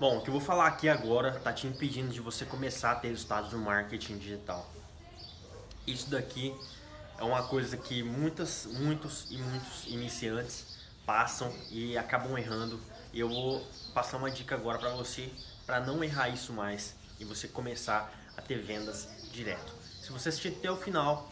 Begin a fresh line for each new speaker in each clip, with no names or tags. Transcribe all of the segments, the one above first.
Bom, o que eu vou falar aqui agora tá te impedindo de você começar a ter resultados no marketing digital. Isso daqui é uma coisa que muitas, muitos e muitos iniciantes passam e acabam errando. E eu vou passar uma dica agora para você para não errar isso mais e você começar a ter vendas direto. Se você assistir até o final,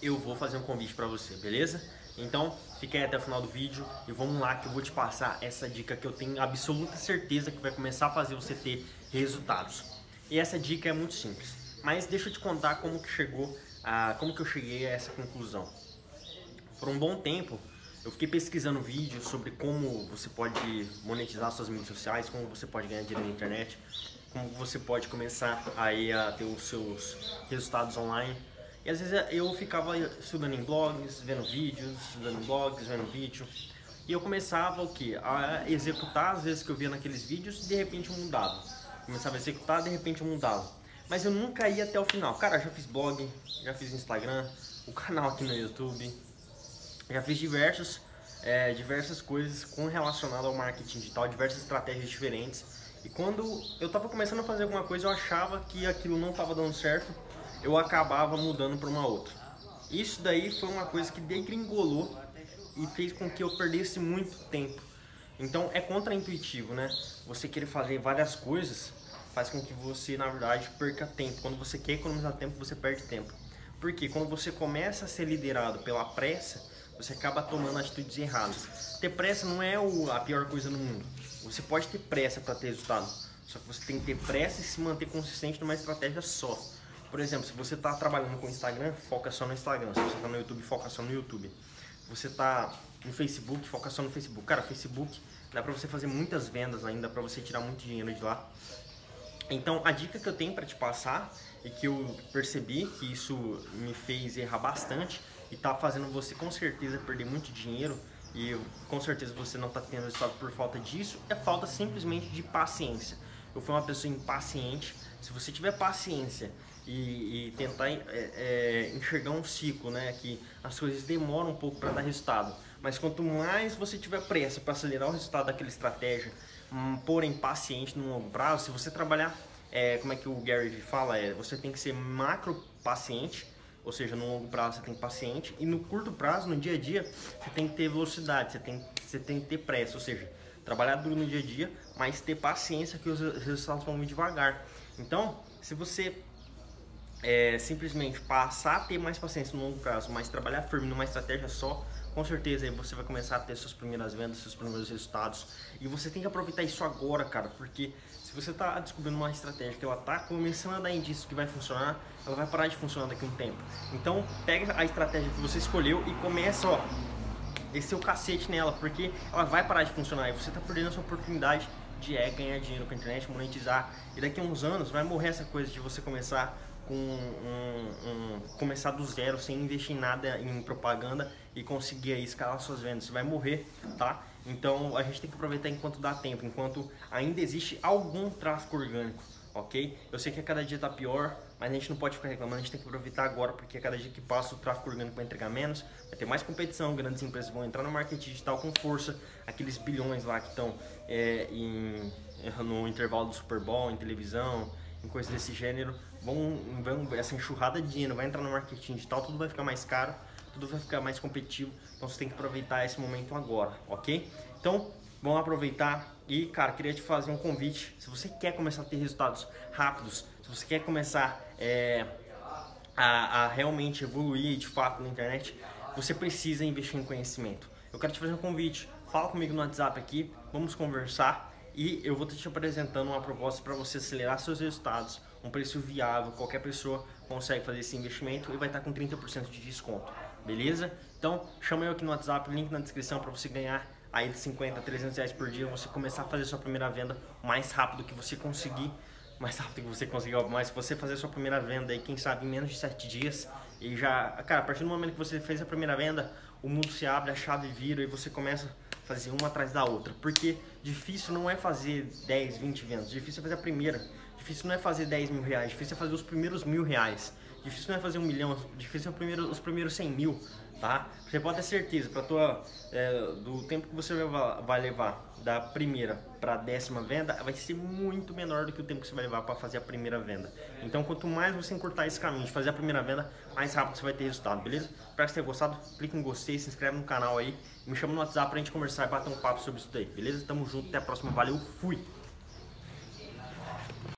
eu vou fazer um convite para você, beleza? Então, fique aí até o final do vídeo e vamos lá que eu vou te passar essa dica que eu tenho absoluta certeza que vai começar a fazer você ter resultados. E essa dica é muito simples, mas deixa eu te contar como que chegou a, como que eu cheguei a essa conclusão. Por um bom tempo, eu fiquei pesquisando vídeos sobre como você pode monetizar suas mídias sociais, como você pode ganhar dinheiro na internet, como você pode começar aí a ter os seus resultados online e às vezes eu ficava estudando em blogs, vendo vídeos, estudando em blogs, vendo vídeo. E eu começava o que? A executar as vezes que eu via naqueles vídeos e de repente eu mudava. Começava a executar, de repente eu mudava. Mas eu nunca ia até o final. Cara, já fiz blog, já fiz Instagram, o canal aqui no YouTube. Já fiz diversos, é, diversas coisas com relacionado ao marketing digital, diversas estratégias diferentes. E quando eu estava começando a fazer alguma coisa, eu achava que aquilo não estava dando certo eu acabava mudando para uma outra. Isso daí foi uma coisa que degringolou e fez com que eu perdesse muito tempo. Então é contraintuitivo, né? Você querer fazer várias coisas faz com que você, na verdade, perca tempo. Quando você quer economizar tempo, você perde tempo. Porque quando você começa a ser liderado pela pressa, você acaba tomando atitudes erradas. Ter pressa não é a pior coisa no mundo. Você pode ter pressa para ter resultado, só que você tem que ter pressa e se manter consistente numa estratégia só. Por exemplo, se você está trabalhando com Instagram, foca só no Instagram. Se você está no YouTube, foca só no YouTube. Você está no Facebook, foca só no Facebook. Cara, Facebook dá para você fazer muitas vendas ainda, para você tirar muito dinheiro de lá. Então, a dica que eu tenho para te passar e que eu percebi que isso me fez errar bastante e está fazendo você com certeza perder muito dinheiro e com certeza você não está tendo resultado por falta disso, é falta simplesmente de paciência. Eu fui uma pessoa impaciente. Se você tiver paciência e, e tentar é, é, enxergar um ciclo, né? Que as coisas demoram um pouco para dar resultado. Mas quanto mais você tiver pressa para acelerar o resultado daquela estratégia, hum, porém paciente no longo prazo, se você trabalhar, é, como é que o Gary fala, é, você tem que ser macro paciente, ou seja, no longo prazo você tem paciente, e no curto prazo, no dia a dia, você tem que ter velocidade, você tem, você tem que ter pressa, ou seja, trabalhar duro no dia a dia, mas ter paciência que os resultados vão vir devagar. Então, se você é, simplesmente passar a ter mais paciência no longo prazo, mas trabalhar firme numa estratégia só, com certeza aí você vai começar a ter suas primeiras vendas, seus primeiros resultados. E você tem que aproveitar isso agora, cara, porque se você está descobrindo uma estratégia que ela está começando a dar indícios que vai funcionar, ela vai parar de funcionar daqui a um tempo. Então, pega a estratégia que você escolheu e começa, ó, descer o cacete nela, porque ela vai parar de funcionar e você está perdendo a sua oportunidade de é, ganhar dinheiro com a internet, monetizar. E daqui a uns anos vai morrer essa coisa de você começar com um, um, começar do zero, sem investir em nada em propaganda e conseguir escalar suas vendas. Você vai morrer, tá? Então a gente tem que aproveitar enquanto dá tempo, enquanto ainda existe algum tráfego orgânico, ok? Eu sei que a cada dia tá pior, mas a gente não pode ficar reclamando, a gente tem que aproveitar agora, porque a cada dia que passa o tráfego orgânico vai entregar menos, vai ter mais competição, grandes empresas vão entrar no marketing digital com força, aqueles bilhões lá que estão é, no intervalo do Super Bowl, em televisão, em coisas desse gênero, vão, vão essa enxurrada de dinheiro vai entrar no marketing digital, tudo vai ficar mais caro, tudo vai ficar mais competitivo, então você tem que aproveitar esse momento agora, ok? Então, vamos aproveitar e, cara, queria te fazer um convite, se você quer começar a ter resultados rápidos, se você quer começar é, a, a realmente evoluir de fato na internet, você precisa investir em conhecimento. Eu quero te fazer um convite, fala comigo no WhatsApp aqui, vamos conversar e eu vou te apresentando uma proposta para você acelerar seus resultados, um preço viável, qualquer pessoa consegue fazer esse investimento e vai estar com 30% de desconto, beleza? Então chama eu aqui no WhatsApp, link na descrição para você ganhar aí de 50 a 300 reais por dia, você começar a fazer sua primeira venda mais rápido que você conseguir, mais rápido que você conseguir, mas se você fazer sua primeira venda aí, quem sabe em menos de 7 dias, e já, cara, a partir do momento que você fez a primeira venda, o mundo se abre, a chave vira e você começa fazer uma atrás da outra. Porque difícil não é fazer 10, 20 vendas, difícil é fazer a primeira. Difícil não é fazer 10 mil reais, difícil é fazer os primeiros mil reais. Difícil não é fazer um milhão, difícil é primeiro, os primeiros 100 mil. tá? Você pode ter certeza, para tua é, do tempo que você vai levar da primeira para a décima venda, vai ser muito menor do que o tempo que você vai levar para fazer a primeira venda. Então, quanto mais você encurtar esse caminho de fazer a primeira venda, mais rápido você vai ter resultado, beleza? Espero que você tenha gostado. Clique em gostei, se inscreve no canal aí, me chama no WhatsApp pra gente conversar e bater um papo sobre isso daí, beleza? Tamo junto, até a próxima, valeu, fui!